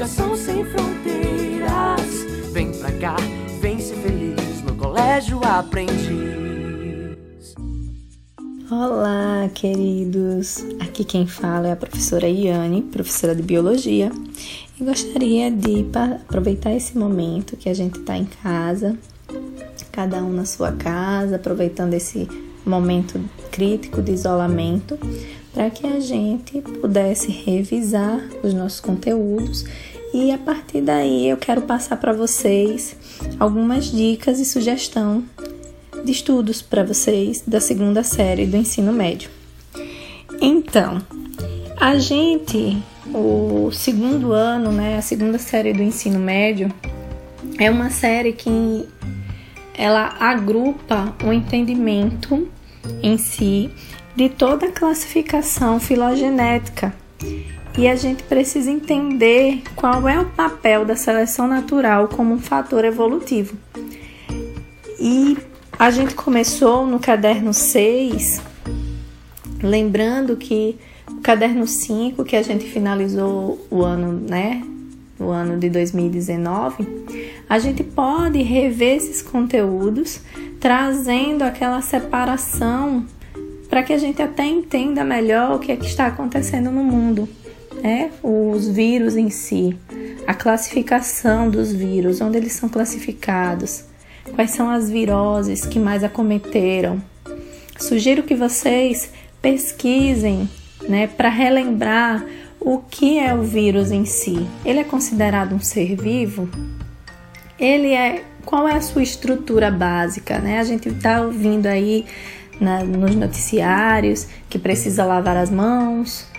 Educação sem fronteiras. Vem pra cá, vem ser feliz no colégio aprendiz. Olá, queridos! Aqui quem fala é a professora Iane, professora de Biologia, e gostaria de aproveitar esse momento que a gente está em casa, cada um na sua casa, aproveitando esse momento crítico de isolamento, para que a gente pudesse revisar os nossos conteúdos e a partir daí eu quero passar para vocês algumas dicas e sugestão de estudos para vocês da segunda série do ensino médio. Então, a gente, o segundo ano, né, a segunda série do ensino médio, é uma série que ela agrupa o entendimento em si de toda a classificação filogenética. E a gente precisa entender qual é o papel da seleção natural como um fator evolutivo. E a gente começou no caderno 6, lembrando que o caderno 5, que a gente finalizou o ano, né? O ano de 2019, a gente pode rever esses conteúdos trazendo aquela separação para que a gente até entenda melhor o que é que está acontecendo no mundo, né? Os vírus em si, a classificação dos vírus, onde eles são classificados, quais são as viroses que mais acometeram. Sugiro que vocês pesquisem, né, para relembrar o que é o vírus em si. Ele é considerado um ser vivo? Ele é qual é a sua estrutura básica, né? A gente está ouvindo aí na, nos noticiários que precisa lavar as mãos.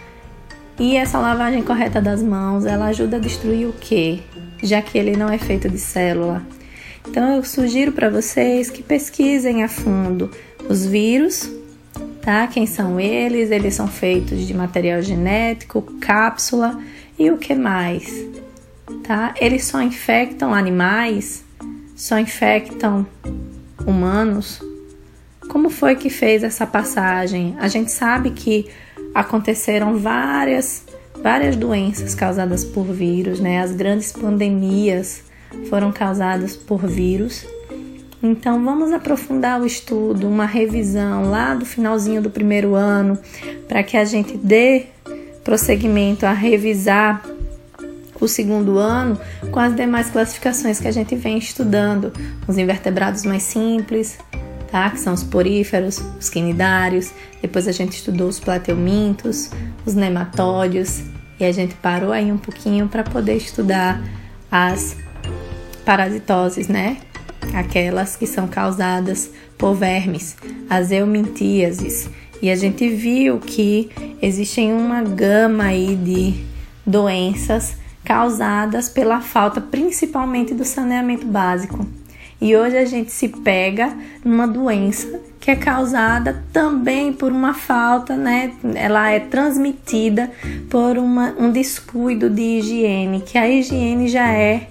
E essa lavagem correta das mãos, ela ajuda a destruir o quê? Já que ele não é feito de célula. Então eu sugiro para vocês que pesquisem a fundo os vírus, tá? Quem são eles? Eles são feitos de material genético, cápsula e o que mais? Tá? Eles só infectam animais? Só infectam humanos? Como foi que fez essa passagem? A gente sabe que aconteceram várias várias doenças causadas por vírus, né? As grandes pandemias foram causadas por vírus. Então vamos aprofundar o estudo, uma revisão lá do finalzinho do primeiro ano, para que a gente dê prosseguimento a revisar o segundo ano com as demais classificações que a gente vem estudando, os invertebrados mais simples, tá? Que são os poríferos, os quinidários. Depois a gente estudou os plateumintos, os nematódios e a gente parou aí um pouquinho para poder estudar as parasitoses, né? Aquelas que são causadas por vermes, as eumintíases. E a gente viu que existem uma gama aí de doenças causadas pela falta principalmente do saneamento básico. E hoje a gente se pega numa doença que é causada também por uma falta, né? Ela é transmitida por uma, um descuido de higiene, que a higiene já é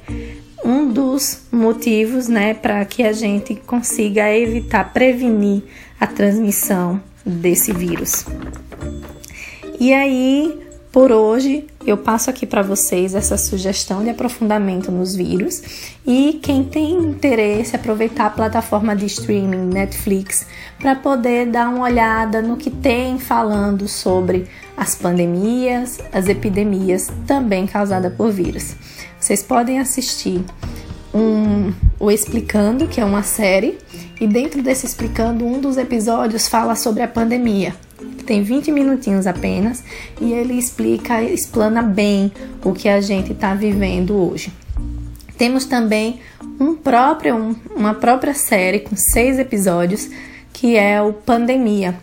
um dos motivos, né, para que a gente consiga evitar, prevenir a transmissão desse vírus. E aí, por hoje, eu passo aqui para vocês essa sugestão de aprofundamento nos vírus e quem tem interesse aproveitar a plataforma de streaming Netflix para poder dar uma olhada no que tem falando sobre as pandemias, as epidemias também causadas por vírus. Vocês podem assistir um, o Explicando, que é uma série, e dentro desse Explicando, um dos episódios fala sobre a pandemia. Tem 20 minutinhos apenas e ele explica, explana bem o que a gente está vivendo hoje. Temos também um próprio, um, uma própria série com seis episódios que é o Pandemia.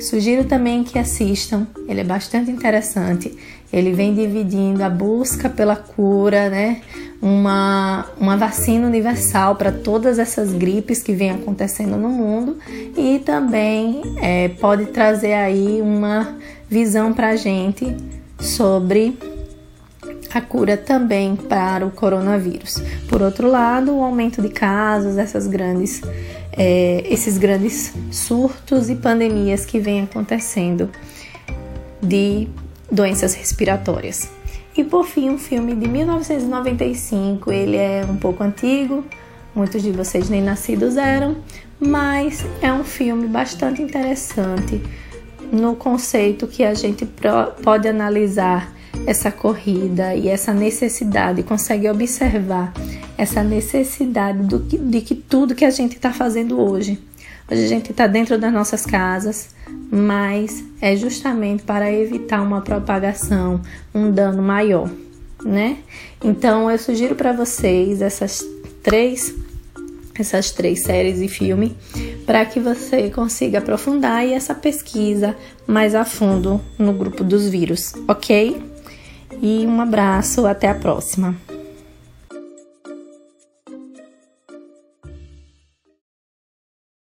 Sugiro também que assistam, ele é bastante interessante. Ele vem dividindo a busca pela cura, né? Uma, uma vacina universal para todas essas gripes que vem acontecendo no mundo e também é, pode trazer aí uma visão para a gente sobre a cura também para o coronavírus. Por outro lado, o aumento de casos, essas grandes, é, esses grandes surtos e pandemias que vêm acontecendo de doenças respiratórias. E por fim, um filme de 1995, ele é um pouco antigo, muitos de vocês nem nascidos eram, mas é um filme bastante interessante no conceito que a gente pode analisar essa corrida e essa necessidade, consegue observar essa necessidade do que, de que tudo que a gente está fazendo hoje. Hoje a gente está dentro das nossas casas, mas é justamente para evitar uma propagação, um dano maior, né? Então eu sugiro para vocês essas três essas três séries e filme para que você consiga aprofundar essa pesquisa mais a fundo no grupo dos vírus, ok? E um abraço, até a próxima.